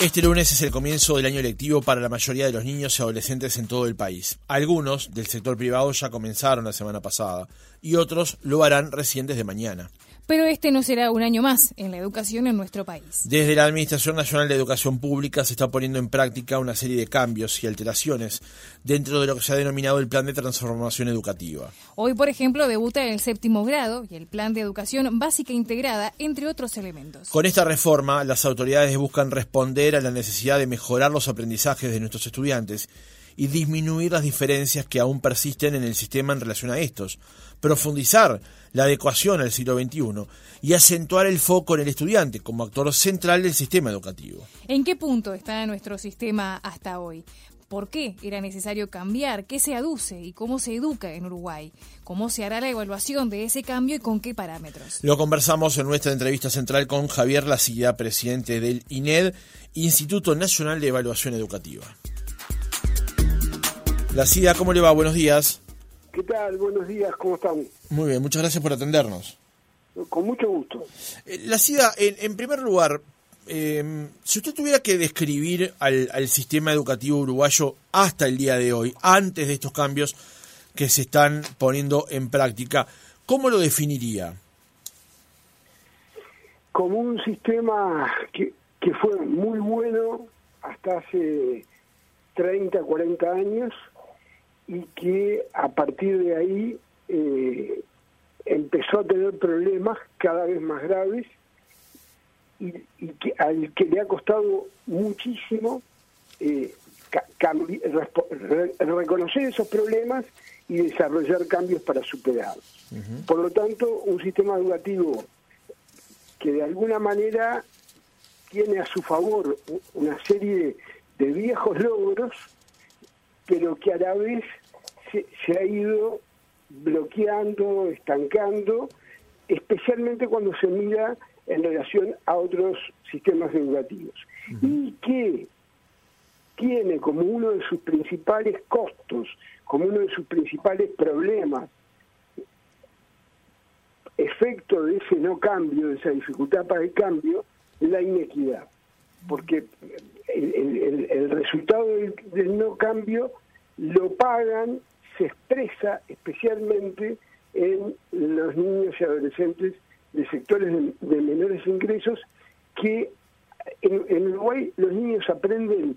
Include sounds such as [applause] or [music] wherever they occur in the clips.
Este lunes es el comienzo del año lectivo para la mayoría de los niños y adolescentes en todo el país. Algunos del sector privado ya comenzaron la semana pasada y otros lo harán recién desde mañana. Pero este no será un año más en la educación en nuestro país. Desde la Administración Nacional de Educación Pública se está poniendo en práctica una serie de cambios y alteraciones dentro de lo que se ha denominado el Plan de Transformación Educativa. Hoy, por ejemplo, debuta el séptimo grado y el Plan de Educación Básica Integrada, entre otros elementos. Con esta reforma, las autoridades buscan responder a la necesidad de mejorar los aprendizajes de nuestros estudiantes y disminuir las diferencias que aún persisten en el sistema en relación a estos, profundizar la adecuación al siglo XXI y acentuar el foco en el estudiante como actor central del sistema educativo. ¿En qué punto está nuestro sistema hasta hoy? ¿Por qué era necesario cambiar? ¿Qué se aduce y cómo se educa en Uruguay? ¿Cómo se hará la evaluación de ese cambio y con qué parámetros? Lo conversamos en nuestra entrevista central con Javier Lacilla, presidente del INED, Instituto Nacional de Evaluación Educativa. Lacilla, ¿cómo le va? Buenos días. ¿Qué tal? Buenos días, ¿cómo están? Muy bien, muchas gracias por atendernos. Con mucho gusto. Eh, La CIDA, en, en primer lugar, eh, si usted tuviera que describir al, al, sistema educativo uruguayo hasta el día de hoy, antes de estos cambios que se están poniendo en práctica, ¿cómo lo definiría? Como un sistema que, que fue muy bueno hasta hace 30, 40 años y que a partir de ahí eh, empezó a tener problemas cada vez más graves y, y que, al que le ha costado muchísimo eh, re reconocer esos problemas y desarrollar cambios para superarlos. Uh -huh. Por lo tanto, un sistema educativo que de alguna manera tiene a su favor una serie de viejos logros, pero que a la vez se, se ha ido bloqueando, estancando, especialmente cuando se mira en relación a otros sistemas educativos. Uh -huh. Y que tiene como uno de sus principales costos, como uno de sus principales problemas, efecto de ese no cambio, de esa dificultad para el cambio, la inequidad. Porque el, el, el resultado del, del no cambio lo pagan se expresa especialmente en los niños y adolescentes de sectores de, menores ingresos que en, Uruguay los niños aprenden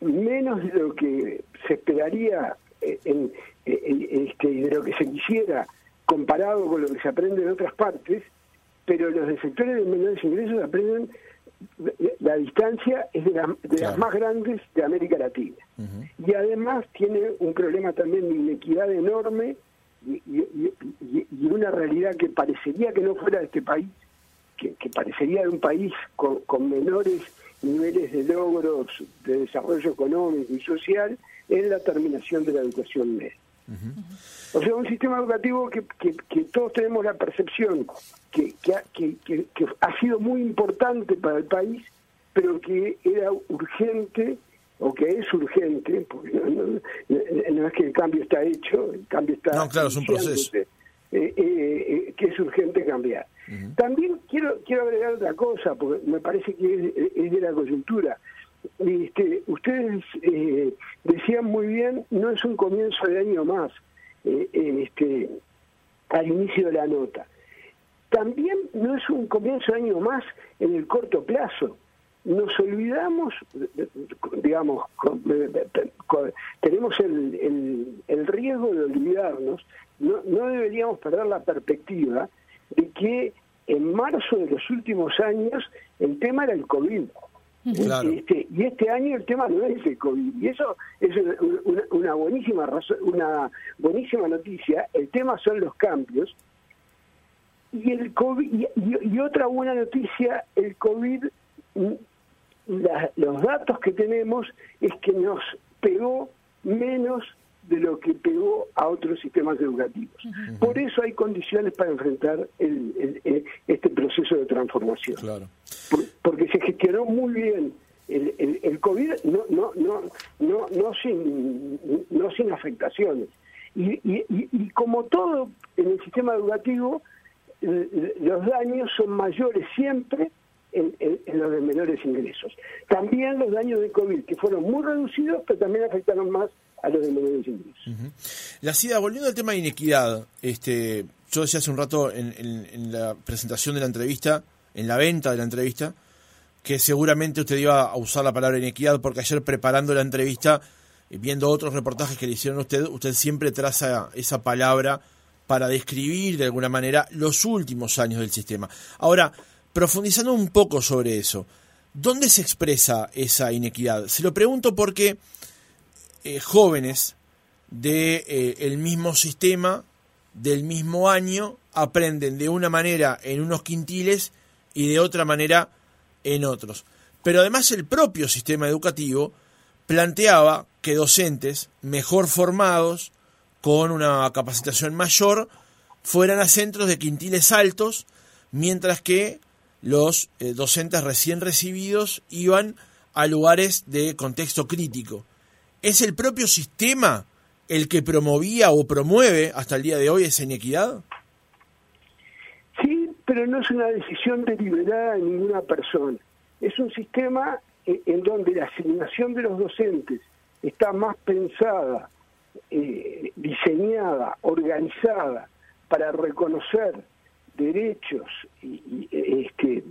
menos de lo que se esperaría en, en, este, de lo que se quisiera comparado con lo que se aprende en otras partes, pero los de sectores de menores ingresos aprenden la distancia es de, la, de claro. las más grandes de América Latina. Uh -huh. Y además tiene un problema también de inequidad enorme y, y, y, y, una realidad que parecería que no fuera de este país, que, que parecería de un país con, con, menores niveles de logros de desarrollo económico y social, es la terminación de la educación media. Uh -huh. O sea, un sistema educativo que, que, que todos tenemos la percepción que, que, que, ha sido muy importante para el país, pero que era urgente o que es urgente, porque no, no, no, es que el cambio está hecho, el cambio está... No, claro, es un proceso. Eh, eh, eh, que es urgente cambiar. Uh -huh. También quiero quiero agregar otra cosa, porque me parece que es, es de la coyuntura. Este, ustedes eh, decían muy bien, no es un comienzo de año más, eh, este, al inicio de la nota. También no es un comienzo de año más en el corto plazo. Nos olvidamos, digamos, tenemos el, riesgo de olvidarnos, no, no deberíamos perder la perspectiva de que en marzo de los últimos años el tema era el COVID. Claro. Este, y este año el tema no es el COVID. Y eso es una, una, buenísima razón, una buenísima noticia. El tema son los cambios. Y el COVID, y, y, y otra buena noticia, el COVID, la, los datos que tenemos es que nos pegó menos de lo que pegó a otros sistemas educativos. Uh -huh. Por eso hay condiciones para enfrentar el, el, el, este proceso de transformación. Claro. Por, porque se gestionó muy bien el, el, COVID, no, no, no, no, no, sin, no sin afectaciones. Y, y, y, como todo en el sistema educativo, los daños son mayores siempre en, los de menores ingresos. También los daños de COVID, que fueron muy reducidos, pero también afectaron más a los de menores ingresos. La CIDA, volviendo al tema de inequidad, este, yo decía hace un rato en, la presentación de la entrevista, en la venta de la entrevista, que seguramente usted iba a usar la palabra inequidad porque ayer preparando la entrevista, viendo otros reportajes que le hicieron a usted, usted siempre traza esa palabra para describir de alguna manera los últimos años del sistema. Ahora, profundizando un poco sobre eso, ¿dónde se expresa esa inequidad? Se lo pregunto porque eh, jóvenes del de, eh, mismo sistema, del mismo año, aprenden de una manera en unos quintiles y de otra manera en otros. Pero además el propio sistema educativo planteaba que docentes mejor formados, con una capacitación mayor fueran a centros de quintiles altos, mientras que los eh, docentes recién recibidos iban a lugares de contexto crítico. ¿Es el propio sistema el que promovía o promueve hasta el día de hoy esa inequidad? Pero no es una decisión deliberada de ninguna persona. Es un sistema eh, en donde la asignación de los docentes está más pensada eh, diseñada, organizada para reconocer derechos y, este,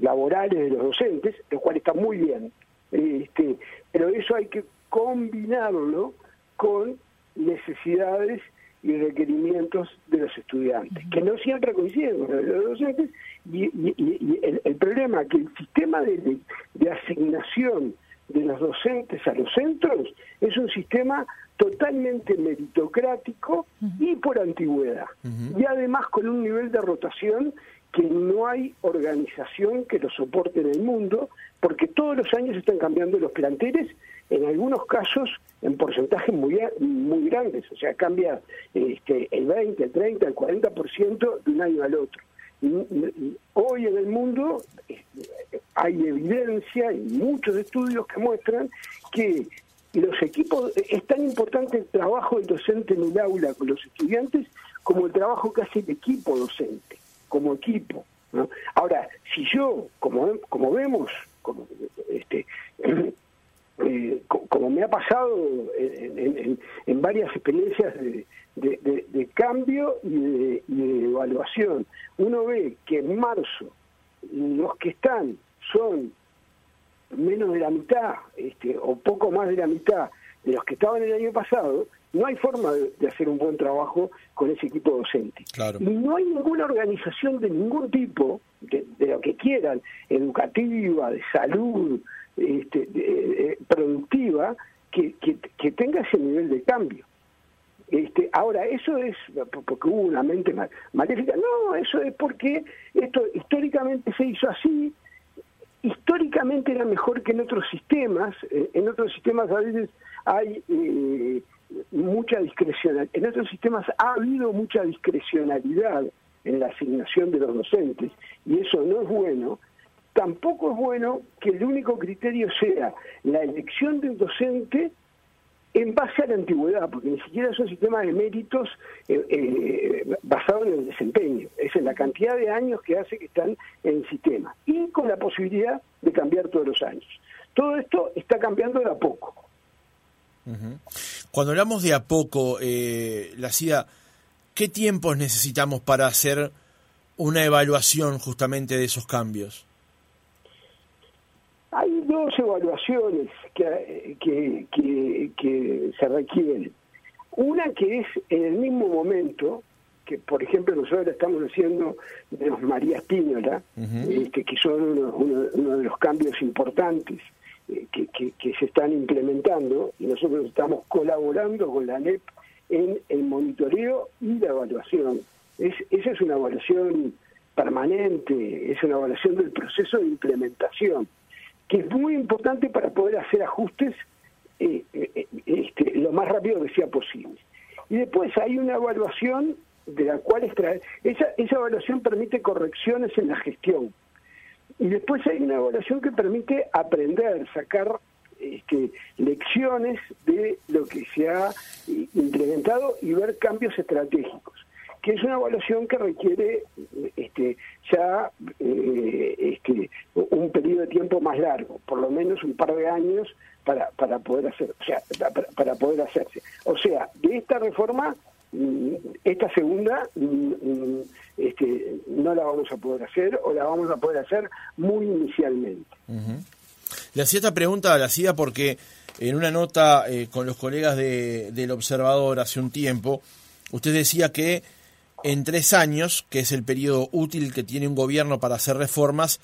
laborales de los docentes, lo cual está muy bien, este, pero eso hay que combinarlo con necesidades y requerimientos de los estudiantes, que no siempre coinciden con los docentes, y, el, problema es que el sistema de, de asignación de los docentes a los centros es un sistema totalmente meritocrático y por antigüedad. Y además con un nivel de rotación que no hay organización que lo soporte en el mundo, porque todos los años están cambiando los planteles, en algunos casos en porcentajes muy, muy grandes, o sea, cambia este, el 20, el 30, el 40% de un año al otro. Hoy en el mundo eh, hay evidencia y muchos estudios que muestran que los equipos, es tan importante el trabajo del docente en el aula con los estudiantes como el trabajo que hace el equipo docente, como equipo. Ahora, si yo, como, como vemos, como, este, [clears throat] eh, como me ha pasado en, varias experiencias de, cambio y de, evaluación, uno ve que en marzo los que están son menos de la mitad este, o poco más de la mitad de los que estaban el año pasado, no hay forma de, hacer un buen trabajo con ese equipo docente. Y no hay ninguna organización de ningún tipo, de, lo que quieran, educativa, de salud, este, eh, productiva, que, que, tenga ese nivel de cambio. Este, ahora, eso es porque hubo una mente maléfica. No, eso es porque esto históricamente se hizo así, históricamente era mejor que en otros sistemas. Eh, en otros sistemas a veces hay eh, mucha discrecionalidad. En otros sistemas ha habido mucha discrecionalidad en la asignación de los docentes y eso no es bueno. Tampoco es bueno que el único criterio sea la elección del docente en base a la antigüedad, porque ni siquiera es un sistema de méritos eh, eh, basado en el desempeño, es en la cantidad de años que hace que están en el sistema, y con la posibilidad de cambiar todos los años. Todo esto está cambiando de a poco. Cuando hablamos de a poco, eh, la CIDA, ¿qué tiempos necesitamos para hacer una evaluación justamente de esos cambios? Dos evaluaciones que, que, se requieren. Una que es en el mismo momento, que por ejemplo nosotros estamos haciendo de los María Espínola, este, que son uno, de los cambios importantes eh, que, que, se están implementando, y nosotros estamos colaborando con la NEP en el monitoreo y la evaluación. Es, esa es una evaluación permanente, es una evaluación del proceso de implementación que es muy importante para poder hacer ajustes eh, eh, este, lo más rápido que sea posible. Y después hay una evaluación de la cual extraer, esa, esa evaluación permite correcciones en la gestión. Y después hay una evaluación que permite aprender, sacar este, lecciones de lo que se ha eh, implementado y ver cambios estratégicos que es una evaluación que requiere este, ya eh, este, un periodo de tiempo más largo, por lo menos un par de años para, para poder hacer, o sea, para, poder hacerse. O sea, de esta reforma mm, esta segunda mm, mm, este, no la vamos a poder hacer o la vamos a poder hacer muy inicialmente. Uh -huh. Le hacía esta pregunta, la hacía porque en una nota eh, con los colegas de, del Observador hace un tiempo, usted decía que en tres años, que es el periodo útil que tiene un gobierno para hacer reformas,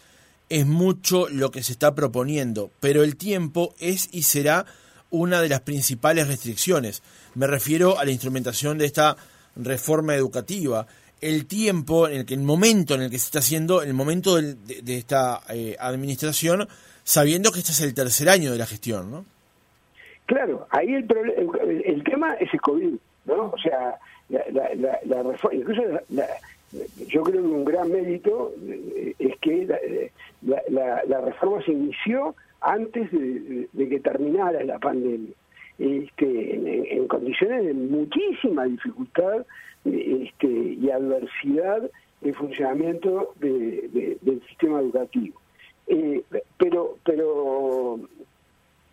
es mucho lo que se está proponiendo, pero el tiempo es y será una de las principales restricciones. Me refiero a la instrumentación de esta reforma educativa. El tiempo, en el, que, el momento en el que se está haciendo, el momento de, esta eh, administración, sabiendo que este es el tercer año de la gestión, ¿no? Claro, ahí el, el, tema es el COVID, ¿no? O sea, la, la, reforma, incluso yo creo que un gran mérito eh, es que la, reforma se inició antes de, que terminara la pandemia. Este, en, condiciones de muchísima dificultad este, y adversidad de funcionamiento del sistema educativo. Eh, pero pero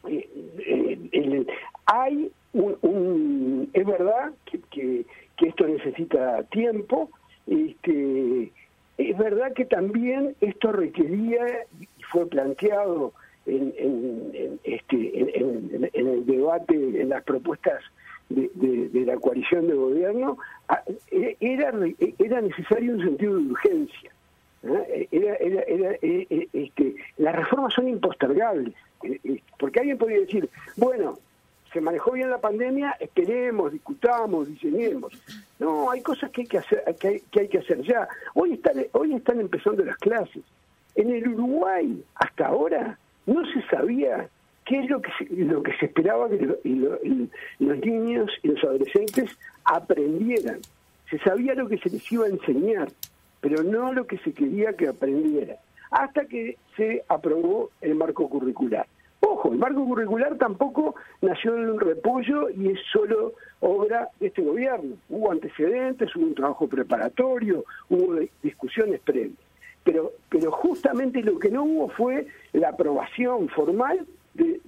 eh, hay un, es verdad que esto necesita tiempo. Este, es verdad que también esto requería, y fue planteado en, en, este, en, el debate, en las propuestas de, la coalición de gobierno, e, era, era necesario un sentido de urgencia. Era, era, era, e, e, este, las reformas son impostergables, porque alguien podría decir, bueno, se manejó bien la pandemia, esperemos, discutamos, diseñemos. No, hay cosas que hay que hacer, que hay, que, hacer ya. Hoy están, hoy están empezando las clases. En el Uruguay, hasta ahora, no se sabía qué es lo que se, lo que se esperaba que los niños y los adolescentes aprendieran. Se sabía lo que se les iba a enseñar, pero no lo que se quería que aprendieran. Hasta que se aprobó el marco curricular. Ojo, el marco curricular tampoco nació en un repollo y es solo obra de este gobierno. Hubo antecedentes, hubo un trabajo preparatorio, hubo discusiones previas. Pero, pero justamente lo que no hubo fue la aprobación formal de,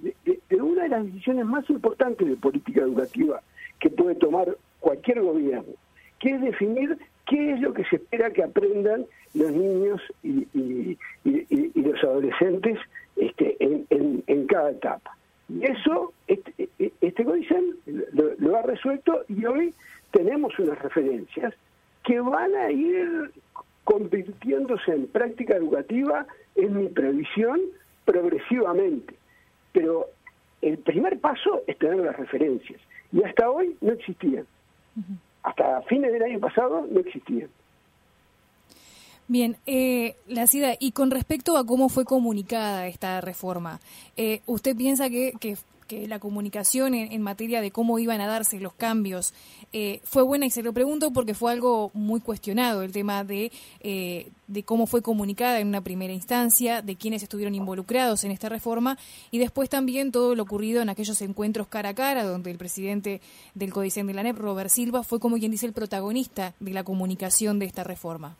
una de las decisiones más importantes de política educativa que puede tomar cualquier gobierno, que es definir qué es lo que se espera que aprendan los niños y los adolescentes este, en, cada etapa. Y eso, este, este lo, ha resuelto y hoy tenemos unas referencias que van a ir convirtiéndose en práctica educativa, en mi previsión, progresivamente. Pero el primer paso es tener las referencias. Y hasta hoy no existían. Hasta fines del año pasado no existían. Bien, eh, la CIDA, y con respecto a cómo fue comunicada esta reforma, eh, ¿usted piensa que, la comunicación en, materia de cómo iban a darse los cambios eh, fue buena? Y se lo pregunto porque fue algo muy cuestionado, el tema de, eh, de cómo fue comunicada en una primera instancia, de quiénes estuvieron involucrados en esta reforma, y después también todo lo ocurrido en aquellos encuentros cara a cara, donde el presidente del Codicen de la NEP, Robert Silva, fue como quien dice el protagonista de la comunicación de esta reforma.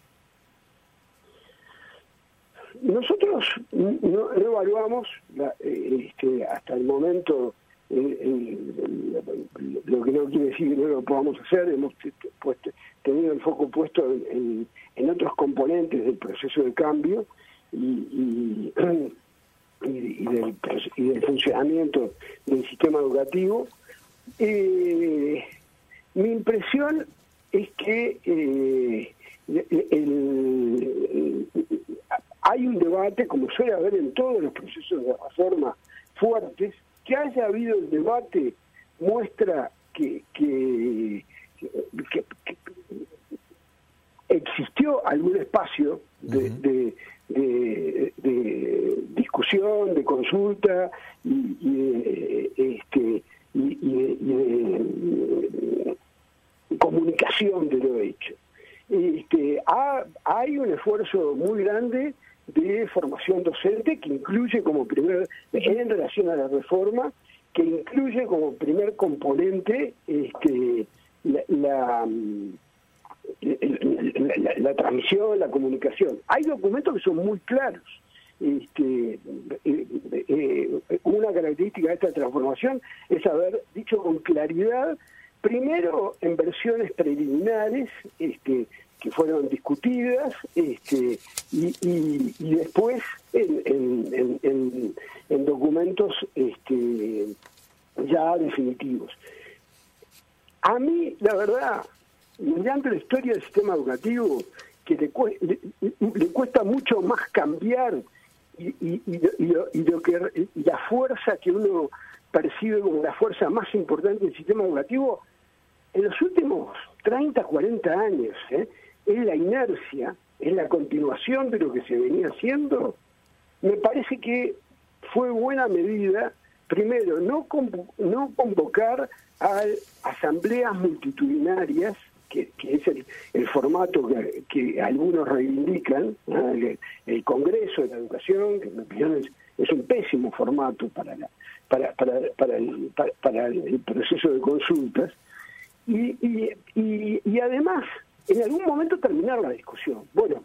Nosotros no, evaluamos eh, este, hasta el momento lo que no quiere decir que no lo podamos hacer, hemos pues, tenido el foco puesto en, otros componentes del proceso de cambio [clears throat] y, del, funcionamiento del sistema educativo. Eh, mi impresión es que eh, el, hay un debate, como suele haber en todos los procesos de reforma fuertes, que haya habido el debate muestra que, que, existió algún espacio de, discusión, de consulta y, de, este, comunicación de lo hecho. Este, hay un esfuerzo muy grande formación docente que incluye como primer, en relación a la reforma, que incluye como primer componente este, la, la, transmisión, la comunicación. Hay documentos que son muy claros. este, eh, eh, una característica de esta transformación es haber dicho con claridad, primero en versiones preliminares, este, que fueron discutidas este, y, después en, en, documentos este, ya definitivos. A mí, la verdad, mediante la historia del sistema educativo, que le, cuesta mucho más cambiar y, lo, que, la fuerza que uno percibe como la fuerza más importante del sistema educativo, en los últimos 30, 40 años, ¿eh? Es la inercia, es la continuación de lo que se venía haciendo, me parece que fue buena medida, primero, no, no convocar a asambleas multitudinarias, que, es el, formato que, algunos reivindican, el, Congreso de la Educación, que en mi opinión es, un pésimo formato para, para, para, para, el, para, el proceso de consultas, y, y, y además en algún momento terminar la discusión. Bueno,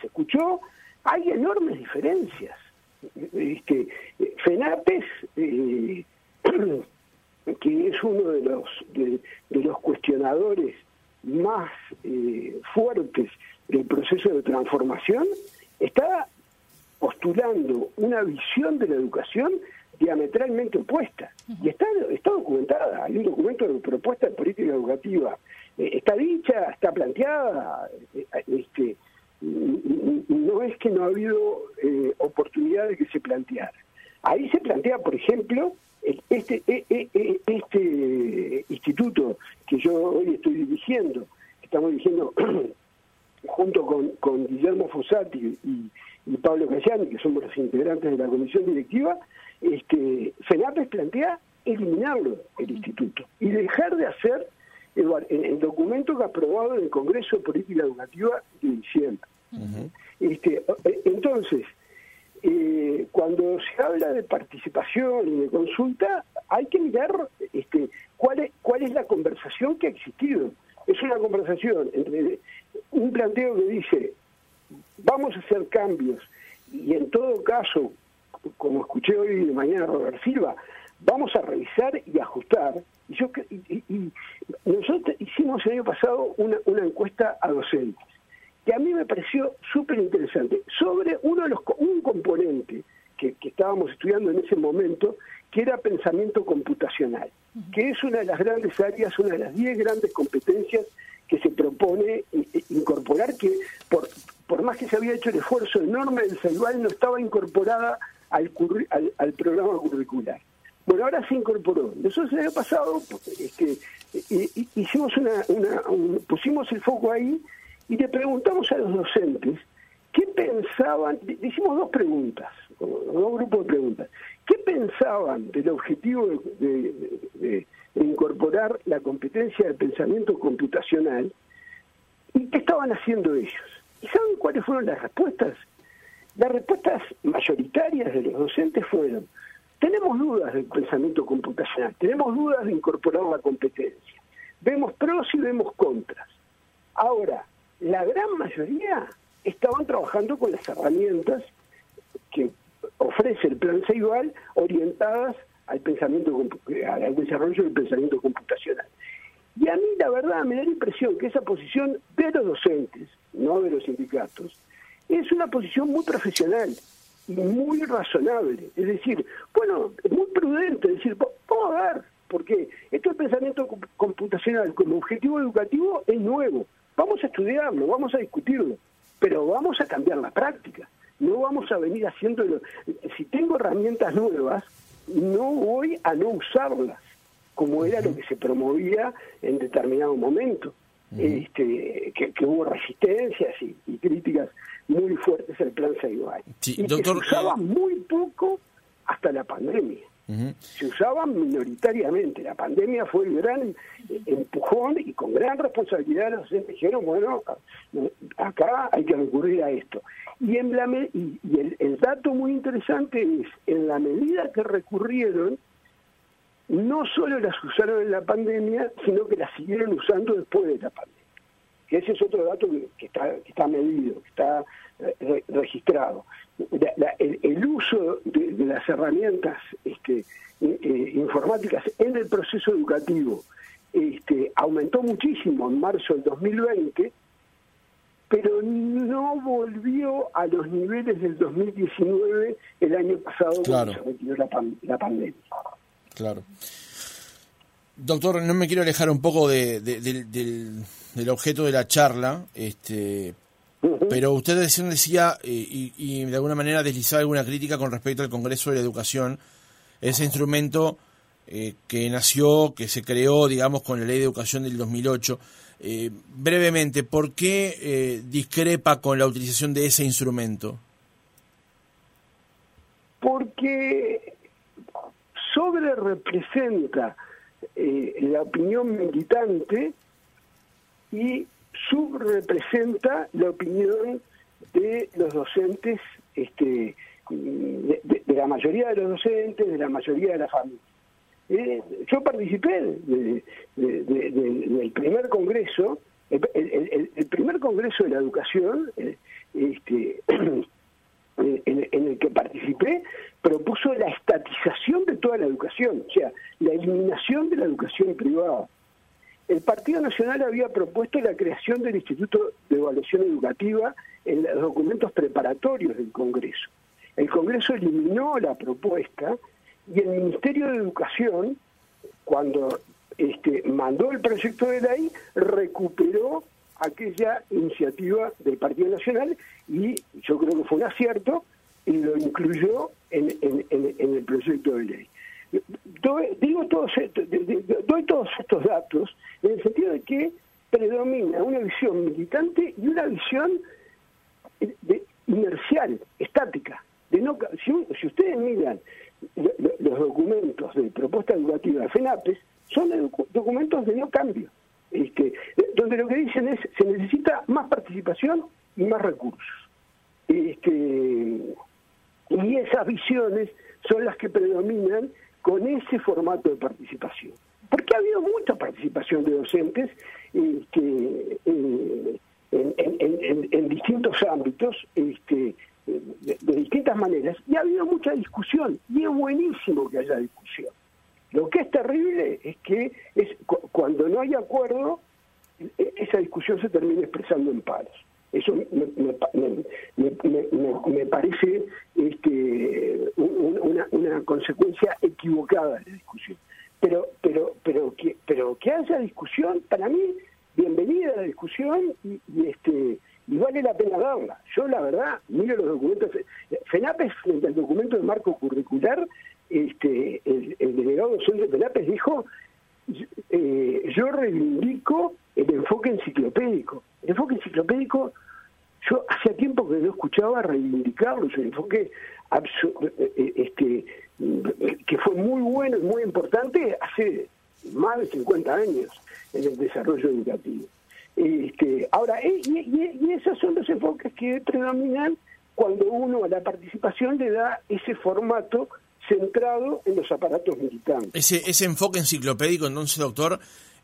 se escuchó, hay enormes diferencias. Este, FENAPES, eh, [clears throat] que es uno de los, de, los cuestionadores más eh, fuertes del proceso de transformación, está postulando una visión de la educación diametralmente opuesta. Y está, está documentada, hay un documento de propuesta de política educativa eh, está dicha, está planteada, eh, este, no es que no ha habido eh, oportunidad de que se planteara. Ahí se plantea, por ejemplo, este, este instituto que yo hoy estoy dirigiendo, estamos dirigiendo [clears throat] junto con, Guillermo Fossati y, Pablo Cayani, que somos los integrantes de la comisión directiva, este, FENAPES plantea eliminarlo, el instituto, y dejar de hacer el, documento que aprobado en el Congreso de Política Educativa de diciembre. este, eh, entonces, eh, cuando se habla de participación y de consulta, hay que mirar este, cuál, es, cuál es la conversación que ha existido. Es una conversación entre un planteo que dice, vamos a hacer cambios, y en todo caso, como escuché hoy de mañana Robert Silva, vamos a revisar y ajustar. Y, yo, y, nosotros hicimos el año pasado una, una encuesta a docentes, que a mí me pareció súper interesante, sobre uno de los un componente que, que, estábamos estudiando en ese momento, que era pensamiento computacional, que es una de las grandes áreas, una de las diez grandes competencias que se propone incorporar, que por, por más que se había hecho el esfuerzo enorme del CELUAL, no estaba incorporada al, al programa curricular. Bueno, ahora se incorporó. Nosotros el año pasado este, hicimos una, pusimos el foco ahí y le preguntamos a los docentes qué pensaban, hicimos dos preguntas, dos grupos de preguntas, qué pensaban del objetivo de, incorporar la competencia de pensamiento computacional y qué estaban haciendo ellos. ¿Y saben cuáles fueron las respuestas? Las respuestas mayoritarias de los docentes fueron, tenemos dudas del pensamiento computacional, tenemos dudas de incorporar la competencia. Vemos pros y vemos contras. Ahora, la gran mayoría estaban trabajando con las herramientas que ofrece el plan Ceibal orientadas al pensamiento al desarrollo del pensamiento computacional. Y a mí la verdad me da la impresión que esa posición de los docentes, no de los sindicatos, es una posición muy profesional muy razonable. Es decir, bueno, muy prudente, es decir, vamos a ver, porque esto del pensamiento computacional como objetivo educativo es nuevo. Vamos a estudiarlo, vamos a discutirlo, pero vamos a cambiar la práctica. No vamos a venir haciéndolo. Si tengo herramientas nuevas, no voy a no usarlas, como era lo que se promovía en determinado momento este, que, hubo resistencias y, críticas muy fuertes al plan Saibay. y que se usaba muy poco hasta la pandemia. Se usaban minoritariamente. La pandemia fue el gran empujón y con gran responsabilidad los docentes dijeron, bueno, acá hay que recurrir a esto. Y, en la y, el, el dato muy interesante es, en la medida que recurrieron, no solo las usaron en la pandemia, sino que las siguieron usando después de la pandemia. Que ese es otro dato que, está, que está medido, que está eh, registrado. el, uso de, las herramientas este, eh, eh, informáticas en el proceso educativo este, aumentó muchísimo en marzo del 2020, pero no volvió a los niveles del 2019 el año pasado cuando se retiró la, la pandemia. Claro. Doctor, no me quiero alejar un poco de, del, objeto de la charla, este, pero usted decía, eh, y, de alguna manera deslizaba alguna crítica con respecto al Congreso de la Educación, ese instrumento eh, que nació, que se creó, digamos, con la Ley de Educación del 2008. Eh, brevemente, ¿por qué discrepa con la utilización de ese instrumento? Porque sobre representa eh, la opinión militante y subrepresenta la opinión de los docentes, este, de, la mayoría de los docentes, de la mayoría de la familia. Eh, yo participé del primer congreso, el, primer congreso de la educación, eh, este, [clears throat] en, el que participé, propuso la estatización de toda la educación, o sea, la eliminación de la educación privada. El Partido Nacional había propuesto la creación del Instituto de Evaluación Educativa en los documentos preparatorios del Congreso. El Congreso eliminó la propuesta y el Ministerio de Educación, cuando este, mandó el proyecto de ley, recuperó aquella iniciativa del Partido Nacional y yo creo que fue un acierto y lo incluyó en, el proyecto de ley. Doy, digo todos doy todos estos datos en el sentido de que predomina una visión militante y una visión de, inercial, estática. De no, si, si ustedes miran los documentos de propuesta educativa de FENAPES, son documentos de no cambio, este, donde lo que dicen es se necesita más participación y más recursos. Este, y esas visiones son las que predominan con ese formato de participación. Porque ha habido mucha participación de docentes este, en, distintos ámbitos, este, de, distintas maneras, y ha habido mucha discusión, y es buenísimo que haya discusión. Lo que es terrible es que cuando no hay acuerdo, e, esa discusión se termina expresando en paros. Eso me, parece este, una, una, consecuencia equivocada de la discusión. Pero, pero, pero, que, pero que haya discusión, para mí, bienvenida la discusión y, este y vale la pena darla. Yo, la verdad, miro los documentos. FENAPES, frente al documento de marco curricular, este, el, delegado docente de FENAPES dijo: eh, Yo reivindico el enfoque enciclopédico. El enfoque enciclopédico yo hacía tiempo que no escuchaba reivindicarlo, un enfoque eh, eh, este, que fue muy bueno y muy importante hace más de 50 años en el desarrollo educativo. Este, ahora, eh, y, esos son los enfoques que predominan cuando uno a la participación le da ese formato centrado en los aparatos militantes. Ese, ese enfoque enciclopédico, entonces, doctor,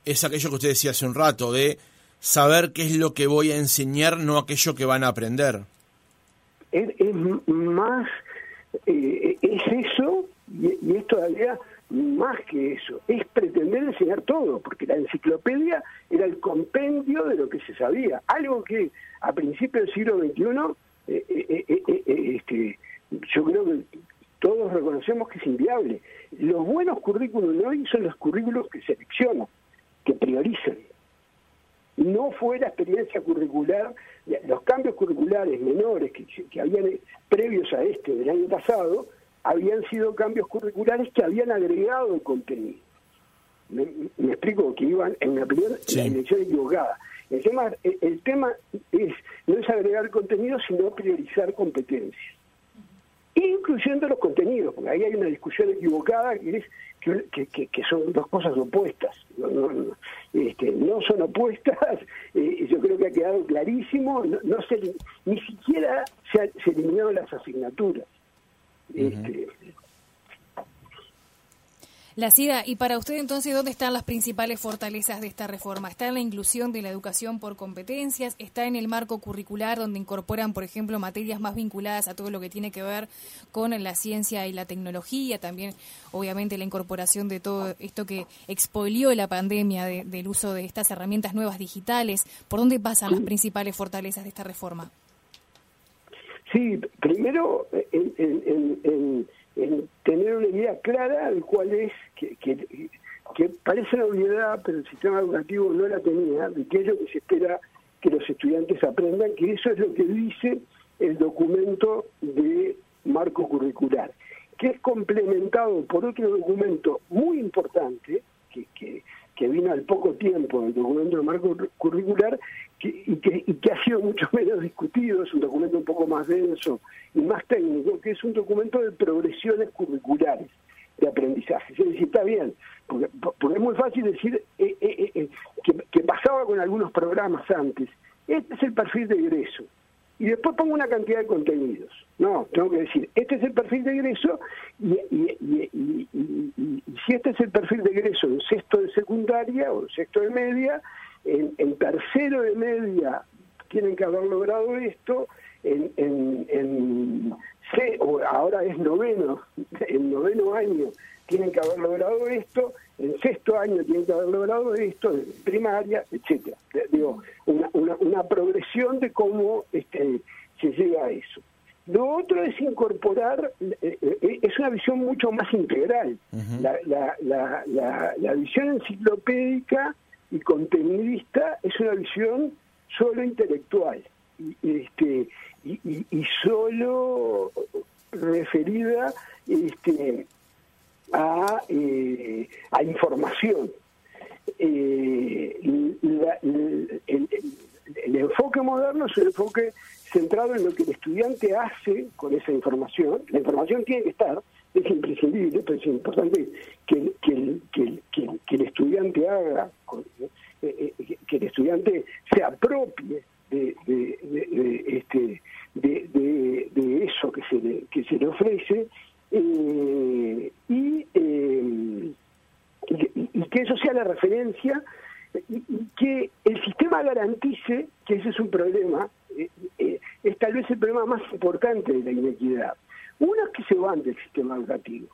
es aquello que usted decía hace un rato, de saber qué es lo que voy a enseñar, no aquello que van a aprender. Es, más, eh, es eso, y, es todavía más que eso, es pretender enseñar todo, porque la enciclopedia era el compendio de lo que se sabía, algo que a principios del siglo XXI, eh, eh, este, yo creo que todos reconocemos que es inviable. Los buenos currículos de hoy son los currículos que seleccionan, que priorizan no fue la experiencia curricular, los cambios curriculares menores que, que habían previos a este del año pasado, habían sido cambios curriculares que habían agregado contenido. Me, explico que iban, en mi opinión, en la dirección equivocada. El tema, el tema es no es agregar contenido, sino priorizar competencias incluyendo los contenidos, porque ahí hay una discusión equivocada que es que, que, son dos cosas opuestas. No, no, este, no son opuestas, [laughs] eh, yo creo que ha quedado clarísimo, no, se, ni siquiera se, se eliminaron las asignaturas. este, La CIDA, y para usted entonces, ¿dónde están las principales fortalezas de esta reforma? ¿Está en la inclusión de la educación por competencias? ¿Está en el marco curricular donde incorporan, por ejemplo, materias más vinculadas a todo lo que tiene que ver con la ciencia y la tecnología? También, obviamente, la incorporación de todo esto que expolió la pandemia del uso de estas herramientas nuevas digitales. ¿Por dónde pasan las principales fortalezas de esta reforma? Sí, primero, en en tener una idea clara de cuál es, que, que, parece una obviedad, pero el sistema educativo no la tenía, de lo que se espera que los estudiantes aprendan, que eso es lo que dice el documento de marco curricular, que es complementado por otro documento muy importante, que, que, que vino al poco tiempo el documento de marco curricular y, que, ha sido mucho [laughs] menos discutido, es un documento un poco más denso y más técnico, que es un documento de progresiones curriculares de aprendizaje. Es decir, está bien, porque, porque es muy fácil decir eh, eh, eh, que, que pasaba con algunos programas antes. Este es el perfil de egreso y después pongo una cantidad de contenidos. No, tengo que decir, este es el perfil de egreso y, si este es el perfil de egreso en sexto de secundaria o sexto de media, en, tercero de media tienen que haber logrado esto, en, en, o ahora es noveno, [laughs] en noveno año tienen que haber logrado esto, en sexto año tienen que haber logrado esto, en primaria, etcétera. Digo, una, una, progresión de cómo este, se llega a eso. Lo otro es incorporar, eh, eh, es una visión mucho más integral. la, la, la, la, visión enciclopédica y contenidista es una visión solo intelectual y, este, y, y, y solo referida este, a, eh, a información. Eh, el, enfoque moderno es el enfoque centrado en lo que el estudiante hace con esa información. La información tiene que estar, es imprescindible, pero es importante que, que, que, que el estudiante haga, eh, que el estudiante se apropie de, de, este, de, de, eso que se que se le ofrece eh, y, eh, y, que eso sea la referencia y, que el sistema garantice que ese es un problema, eh, es tal vez el problema más importante de la inequidad. Uno es que se van del sistema educativo,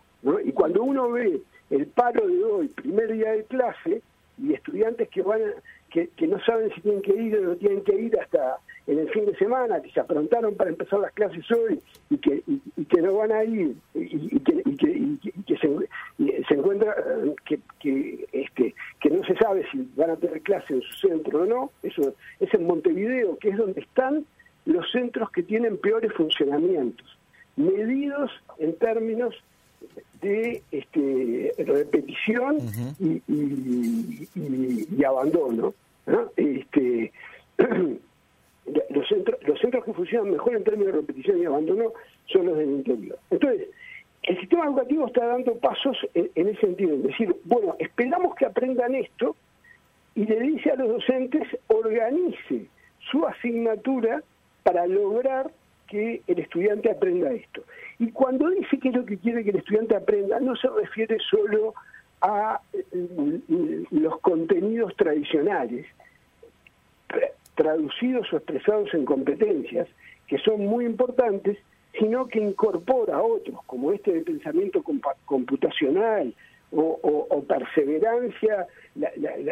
y cuando uno ve el paro de hoy, primer día de clase, y estudiantes que van que no saben si tienen que ir o no tienen que ir hasta en el fin de semana, que se aprontaron para empezar las clases hoy y que, y, que no van a ir y, que, se, se, encuentra que, que, este, que no se sabe si van a tener clase en su centro o no, eso es en Montevideo, que es donde están los centros que tienen peores funcionamientos, medidos en términos de este, repetición y, y, abandono. Este, [clears throat] los centros, los centros que funcionan mejor en términos de repetición y abandono son los del interior. Entonces, el sistema educativo está dando pasos en, ese sentido, es decir, bueno, esperamos que aprendan esto y le dice a los docentes, organice su asignatura para lograr que el estudiante aprenda esto. Y cuando dice que es lo que quiere que el estudiante aprenda, no se refiere solo a eh, los contenidos tradicionales, traducidos o expresados en competencias, que son muy importantes, sino que incorpora otros, como este de pensamiento computacional o, perseverancia,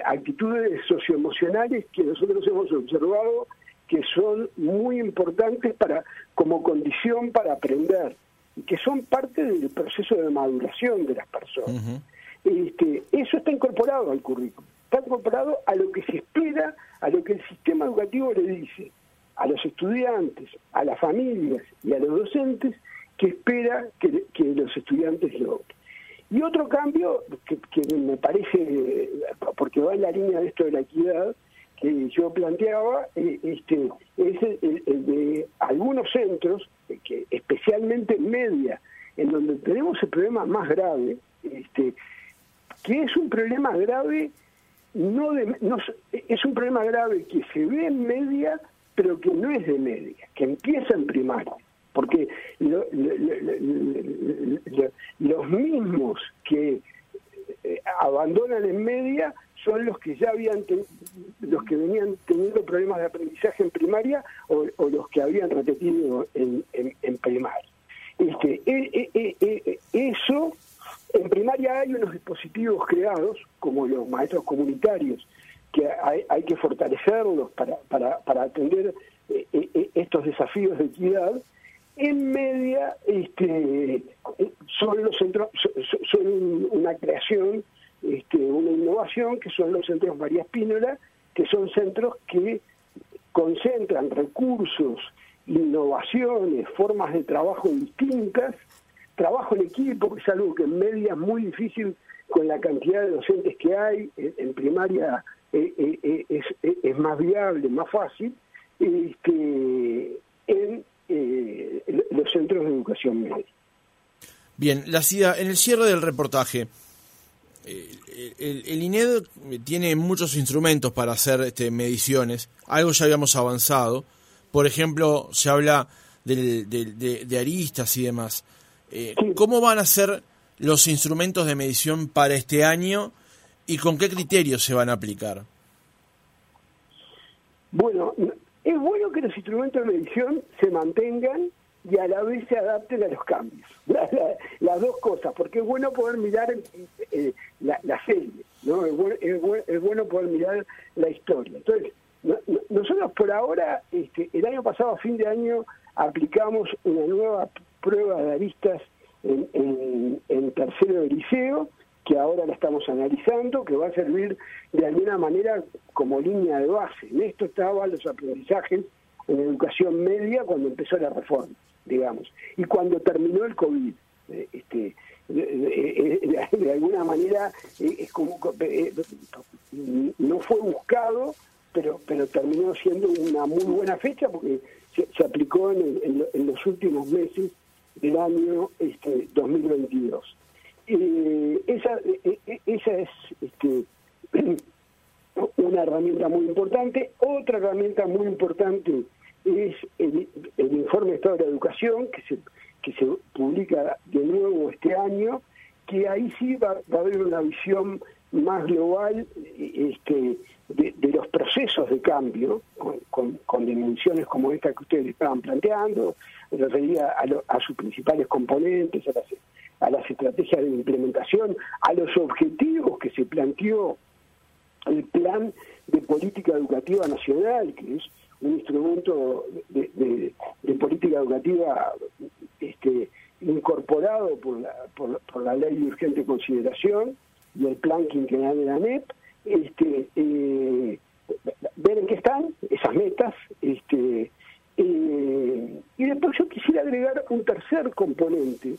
actitudes socioemocionales que nosotros hemos observado que son muy importantes para como condición para aprender y que son parte del proceso de maduración de las personas. este, eso está incorporado al currículum está incorporado a lo que se espera, a lo que el sistema educativo le dice a los estudiantes, a las familias y a los docentes que espera que, los estudiantes logren. Y otro cambio que, me parece, porque va en la línea de esto de la equidad, que yo planteaba, eh, este, es el, de algunos centros, que especialmente en media, en donde tenemos el problema más grave, este, que es un problema grave no, de, no es un problema grave que se ve en media, pero que no es de media, que empieza en primaria. Porque los mismos que eh, abandonan en media son los que ya habían ten, los que venían teniendo problemas de aprendizaje en primaria o, los que habían repetido en, en, primaria. Este, e, e, e, e eso en primaria hay unos dispositivos creados, como los maestros comunitarios, que hay, que fortalecerlos para, para, atender eh, eh, estos desafíos de equidad. En media este, son los centros, son una creación este, una innovación, que son los centros María Espínola, que son centros que concentran recursos, innovaciones, formas de trabajo distintas, trabajo en equipo, es algo que en media es muy difícil con la cantidad de docentes que hay, en primaria eh, eh, eh, es, más viable, más fácil, este, en los centros de educación media. Bien, la CIA, en el cierre del reportaje, el, INED tiene muchos instrumentos para hacer este, mediciones, algo ya habíamos avanzado, por ejemplo, se habla de, aristas y demás. Eh, ¿Cómo van a ser los instrumentos de medición para este año y con qué criterios se van a aplicar? Bueno, es bueno que los instrumentos de medición se mantengan y a la vez se adapten a los cambios. [laughs] las dos cosas, porque es bueno poder mirar eh, la, serie, ¿no? Es bueno, poder mirar la historia. Entonces, nosotros por ahora, este, el año pasado, a fin de año, aplicamos una nueva prueba de aristas en, en tercero de liceo, que ahora la estamos analizando, que va a servir de alguna manera como línea de base. En esto estaban los aprendizajes en educación media cuando empezó la reforma digamos. Y cuando terminó el COVID, eh, este, de, alguna manera eh, es como eh, no fue buscado, pero pero terminó siendo una muy buena fecha porque se, aplicó en, en, los últimos meses del año este, 2022. esa, esa es este, [clears throat] una herramienta muy importante. Otra herramienta muy importante es el, informe de Estado de la Educación, que se, que se publica de nuevo este año, que ahí sí va, a haber una visión más global este, de, los procesos de cambio, con, dimensiones como esta que ustedes estaban planteando, refería a, a sus principales componentes, a las, a las estrategias de implementación, a los objetivos que se planteó el plan de política educativa nacional, que es un instrumento de, política educativa este, incorporado por la, por, la ley de urgente consideración y el plan quinquenal de la NEP, este, eh, ver en qué están esas metas, este, eh, y después yo quisiera agregar un tercer componente,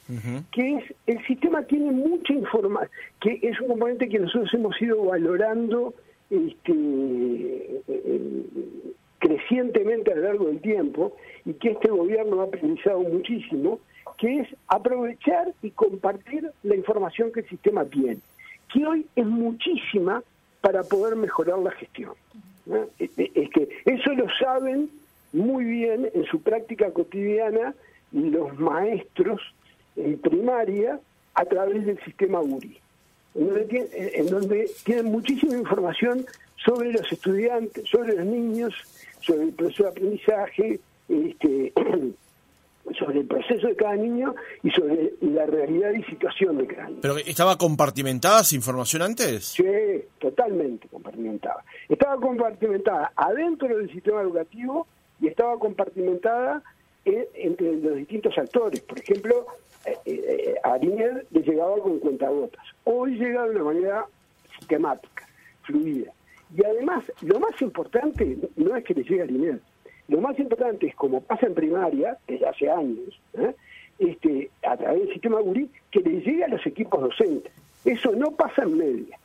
que es el sistema tiene mucha información, que es un componente que nosotros hemos ido valorando este, crecientemente a lo largo del tiempo y que este gobierno ha priorizado muchísimo, que es aprovechar y compartir la información que el sistema tiene, que hoy es muchísima para poder mejorar la gestión. Es que eso lo saben muy bien en su práctica cotidiana los maestros en primaria a través del sistema URI, en donde, en donde tienen muchísima información sobre los estudiantes, sobre los niños, sobre el proceso de aprendizaje, este, [clears throat] sobre el proceso de cada niño y sobre la realidad y situación de cada niño. ¿Pero estaba compartimentada esa información antes? Sí, totalmente compartimentada. Estaba compartimentada adentro del sistema educativo y estaba compartimentada entre los distintos actores. Por ejemplo, eh, eh, a le llegaba con cuentagotas. Hoy llega de una manera sistemática, fluida. Y además, lo más importante no es que le llegue al INED. Lo más importante es, como pasa en primaria, desde hace años, ¿eh? este, a través del sistema GURI, que le llegue a los equipos docentes. Eso no pasa en media.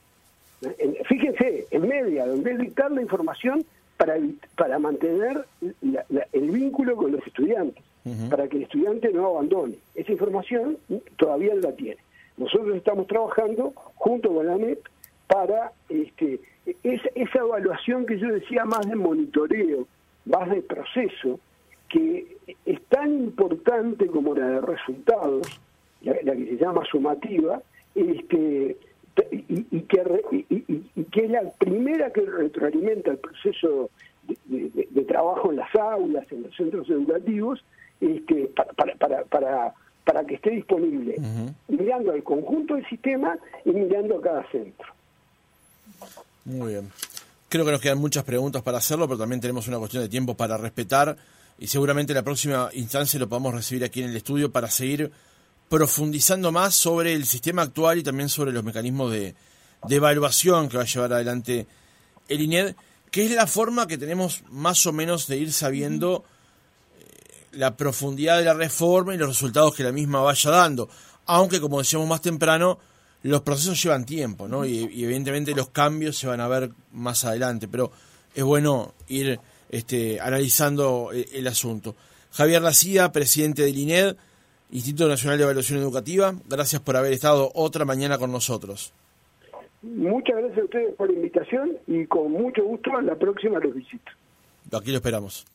fíjense, en media, donde es dictar la información para, para mantener el vínculo con los estudiantes, para que el estudiante no abandone. Esa información todavía no la tiene. Nosotros estamos trabajando junto con la NEP para este, esa evaluación que yo decía más de monitoreo, más de proceso, que es tan importante como la de resultados, la, que se llama sumativa, este, y, que, y, que es la primera que retroalimenta el proceso de, trabajo en las aulas, en los centros educativos, este, para, para, para, para que esté disponible, mirando al conjunto del sistema y mirando a cada centro. Muy bien. Creo que nos quedan muchas preguntas para hacerlo, pero también tenemos una cuestión de tiempo para respetar y seguramente en la próxima instancia lo podamos recibir aquí en el estudio para seguir profundizando más sobre el sistema actual y también sobre los mecanismos de, evaluación que va a llevar adelante el INED, que es la forma que tenemos más o menos de ir sabiendo eh, la profundidad de la reforma y los resultados que la misma vaya dando. Aunque, como decíamos más temprano, los procesos llevan tiempo, ¿no? Y, evidentemente los cambios se van a ver más adelante, pero es bueno ir este, analizando el, el asunto. Javier Lacía, presidente del INED, Instituto Nacional de Evaluación Educativa, gracias por haber estado otra mañana con nosotros. Muchas gracias a ustedes por la invitación y con mucho gusto la próxima los visito. Aquí lo esperamos.